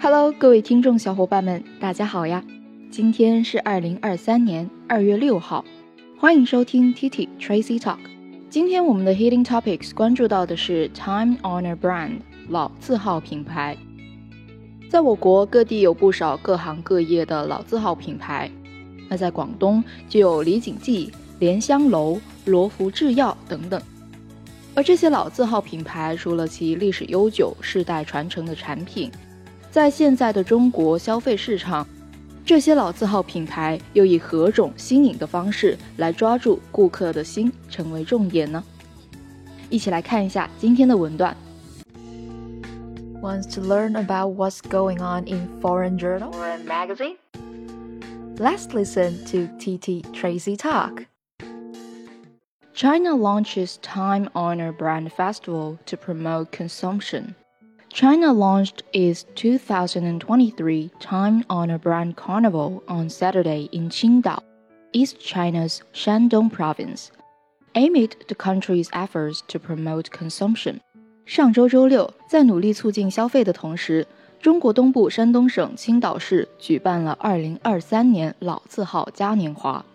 Hello，各位听众小伙伴们，大家好呀！今天是二零二三年二月六号，欢迎收听 TT Tracy Talk。今天我们的 Hitting Topics 关注到的是 Time Honor Brand 老字号品牌。在我国各地有不少各行各业的老字号品牌，那在广东就有李锦记、莲香楼、罗福制药等等。而这些老字号品牌，除了其历史悠久、世代传承的产品，在现在的中国消费市场，这些老字号品牌又以何种新颖的方式来抓住顾客的心，成为重点呢？一起来看一下今天的文段。Wants to learn about what's going on in foreign journal or a magazine? Let's listen to TT Tracy talk. China launches Time Honor Brand Festival to promote consumption. China launched its 2023 Time Honor Brand Carnival on Saturday in Qingdao, East China's Shandong province, amid the country's efforts to promote consumption. 上周周六，在努力促进消费的同时，中国东部山东省青岛市举办了2023年老字号嘉年华。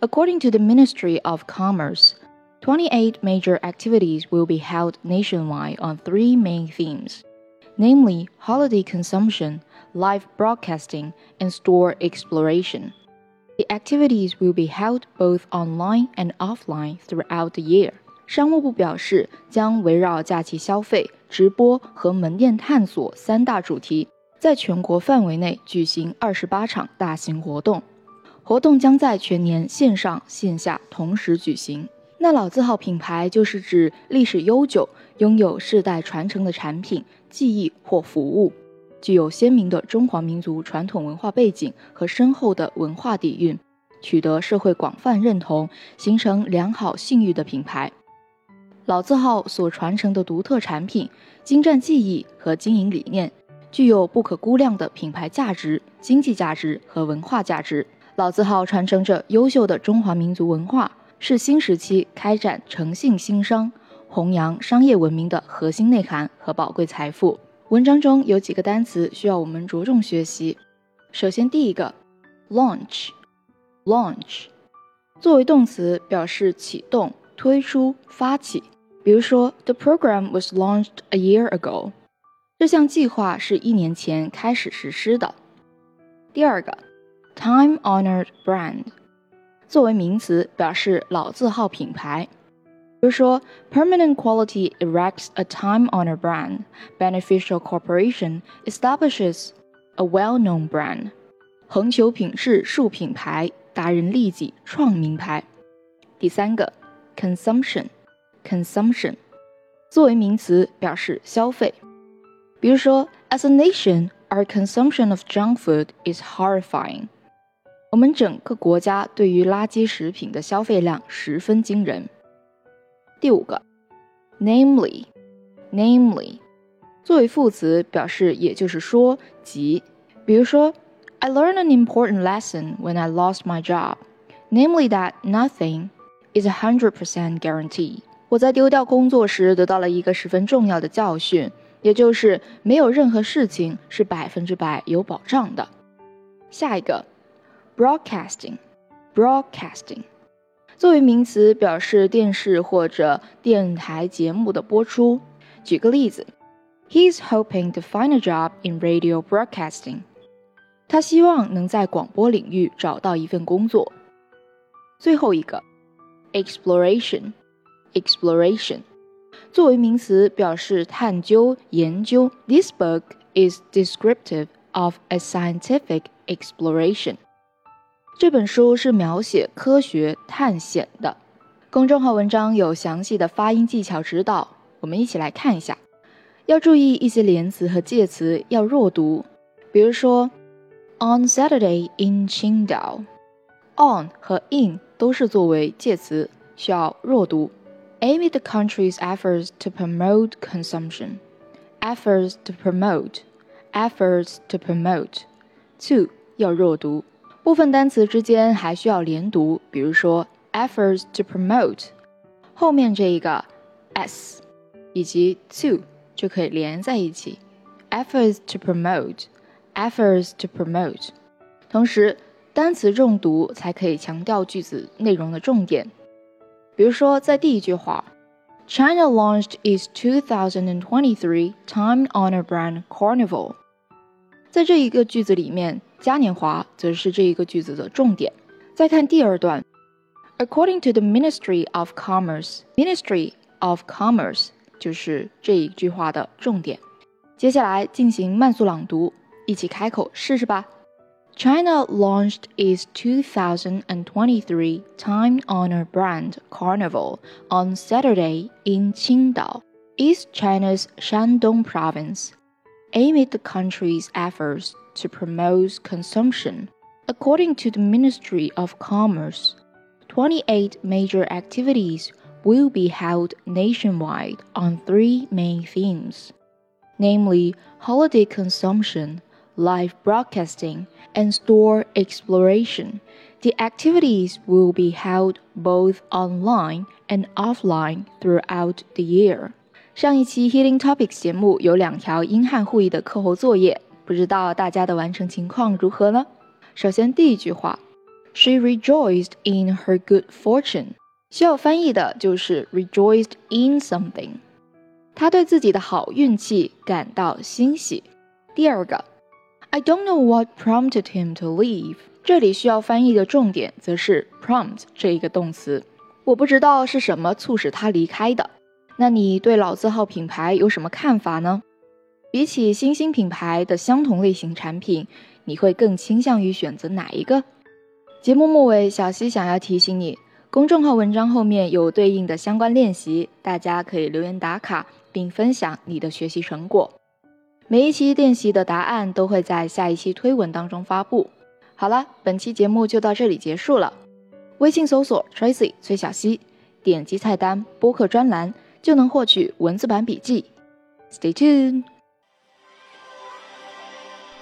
According to the Ministry of Commerce, 28 major activities will be held nationwide on three main themes, namely holiday consumption, live broadcasting, and store exploration. The activities will be held both online and offline throughout the year. 商务部表示，将围绕假期消费、直播和门店探索三大主题，在全国范围内举行二十八场大型活动。活动将在全年线上线下同时举行。 那老字号品牌就是指历史悠久、拥有世代传承的产品、技艺或服务，具有鲜明的中华民族传统文化背景和深厚的文化底蕴，取得社会广泛认同，形成良好信誉的品牌。老字号所传承的独特产品、精湛技艺和经营理念，具有不可估量的品牌价值、经济价值和文化价值。老字号传承着优秀的中华民族文化，是新时期开展诚信兴商、弘扬商业文明的核心内涵和宝贵财富。文章中有几个单词需要我们着重学习。首先，第一个，launch，launch，作为动词表示启动、推出、发起。比如说，The program was launched a year ago。这项计划是一年前开始实施的。第二个，time-honored brand，作为名词表示老字号品牌。比如说，Permanent Quality erects a time-honored brand. Beneficial Corporation establishes a well-known brand. 恒久品质树品牌，达人利己创名牌。第三个，consumption。consumption 作为名词表示消费。比如说，As a nation, our consumption of junk food is horrifying。 我们整个国家对于垃圾食品的消费量十分惊人。第五个，namely，namely 作为副词表示也就是说即。比如说，I learned an important lesson when I lost my job, namely that nothing is a hundred percent guarantee。我在丢掉工作时得到了一个十分重要的教训，也就是没有任何事情是百分之百有保障的。下一个 ，broadcasting，broadcasting，作为名词表示电视或者电台节目的播出。举个例子，He is hoping to find a job in radio broadcasting。他希望能在广播领域找到一份工作。最后一个，exploration。exploration，作为名词表示探究、研究。This book is descriptive of a scientific exploration。 这本书是描写科学探险的。公众号文章有详细的发音技巧指导，我们一起来看一下。要注意一些连词和介词要弱读，比如说 On Saturday in Qingdao。On 和 in 都是作为介词，需要弱读。Amid the country's efforts to promote consumption. Efforts to promote. Efforts to promote. To 要弱读。部分单词之间还需要连读，比如说 efforts to promote，后面这一个 s 以及 to 就可以连在一起。efforts to promote，efforts to promote。同时，单词重读才可以强调句子内容的重点。比如说，在第一句话，China launched its 2023 time-honored brand Carnival。在这一个句子里面。 嘉年华则是这一个句子的重点。再看第二段，According to the Ministry of Commerce，Ministry of Commerce 就是这一句话的重点。接下来进行慢速朗读，一起开口试试吧。China launched its 2023 time-honored brand Carnival on Saturday in Qingdao, East China's Shandong province, amid the country's efforts to promote consumption. According to the Ministry of Commerce, 28 major activities will be held nationwide on three main themes, namely holiday consumption, live broadcasting, and store exploration. The activities will be held both online and offline throughout the year. 上一期 Healing Topics 节目有两条英汉互译的课后作业， 不知道大家的完成情况如何呢？首先，第一句话，She rejoiced in her good fortune，需要翻译的就是 rejoiced in something，她对自己的好运气感到欣喜。第二个，I don't know what prompted him to leave，这里需要翻译的重点则是 prompt 这一个动词，我不知道是什么促使他离开的。那你对老字号品牌有什么看法呢？比起新兴品牌的相同类型产品，你会更倾向于选择哪一个？节目末尾，小溪想要提醒你，公众号文章后面有对应的相关练习，大家可以留言打卡并分享你的学习成果。每一期练习的答案都会在下一期推文当中发布。好了，本期节目就到这里结束了。微信搜索 Tracy 崔小溪，点击菜单播客专栏就能获取文字版笔记。Stay tuned。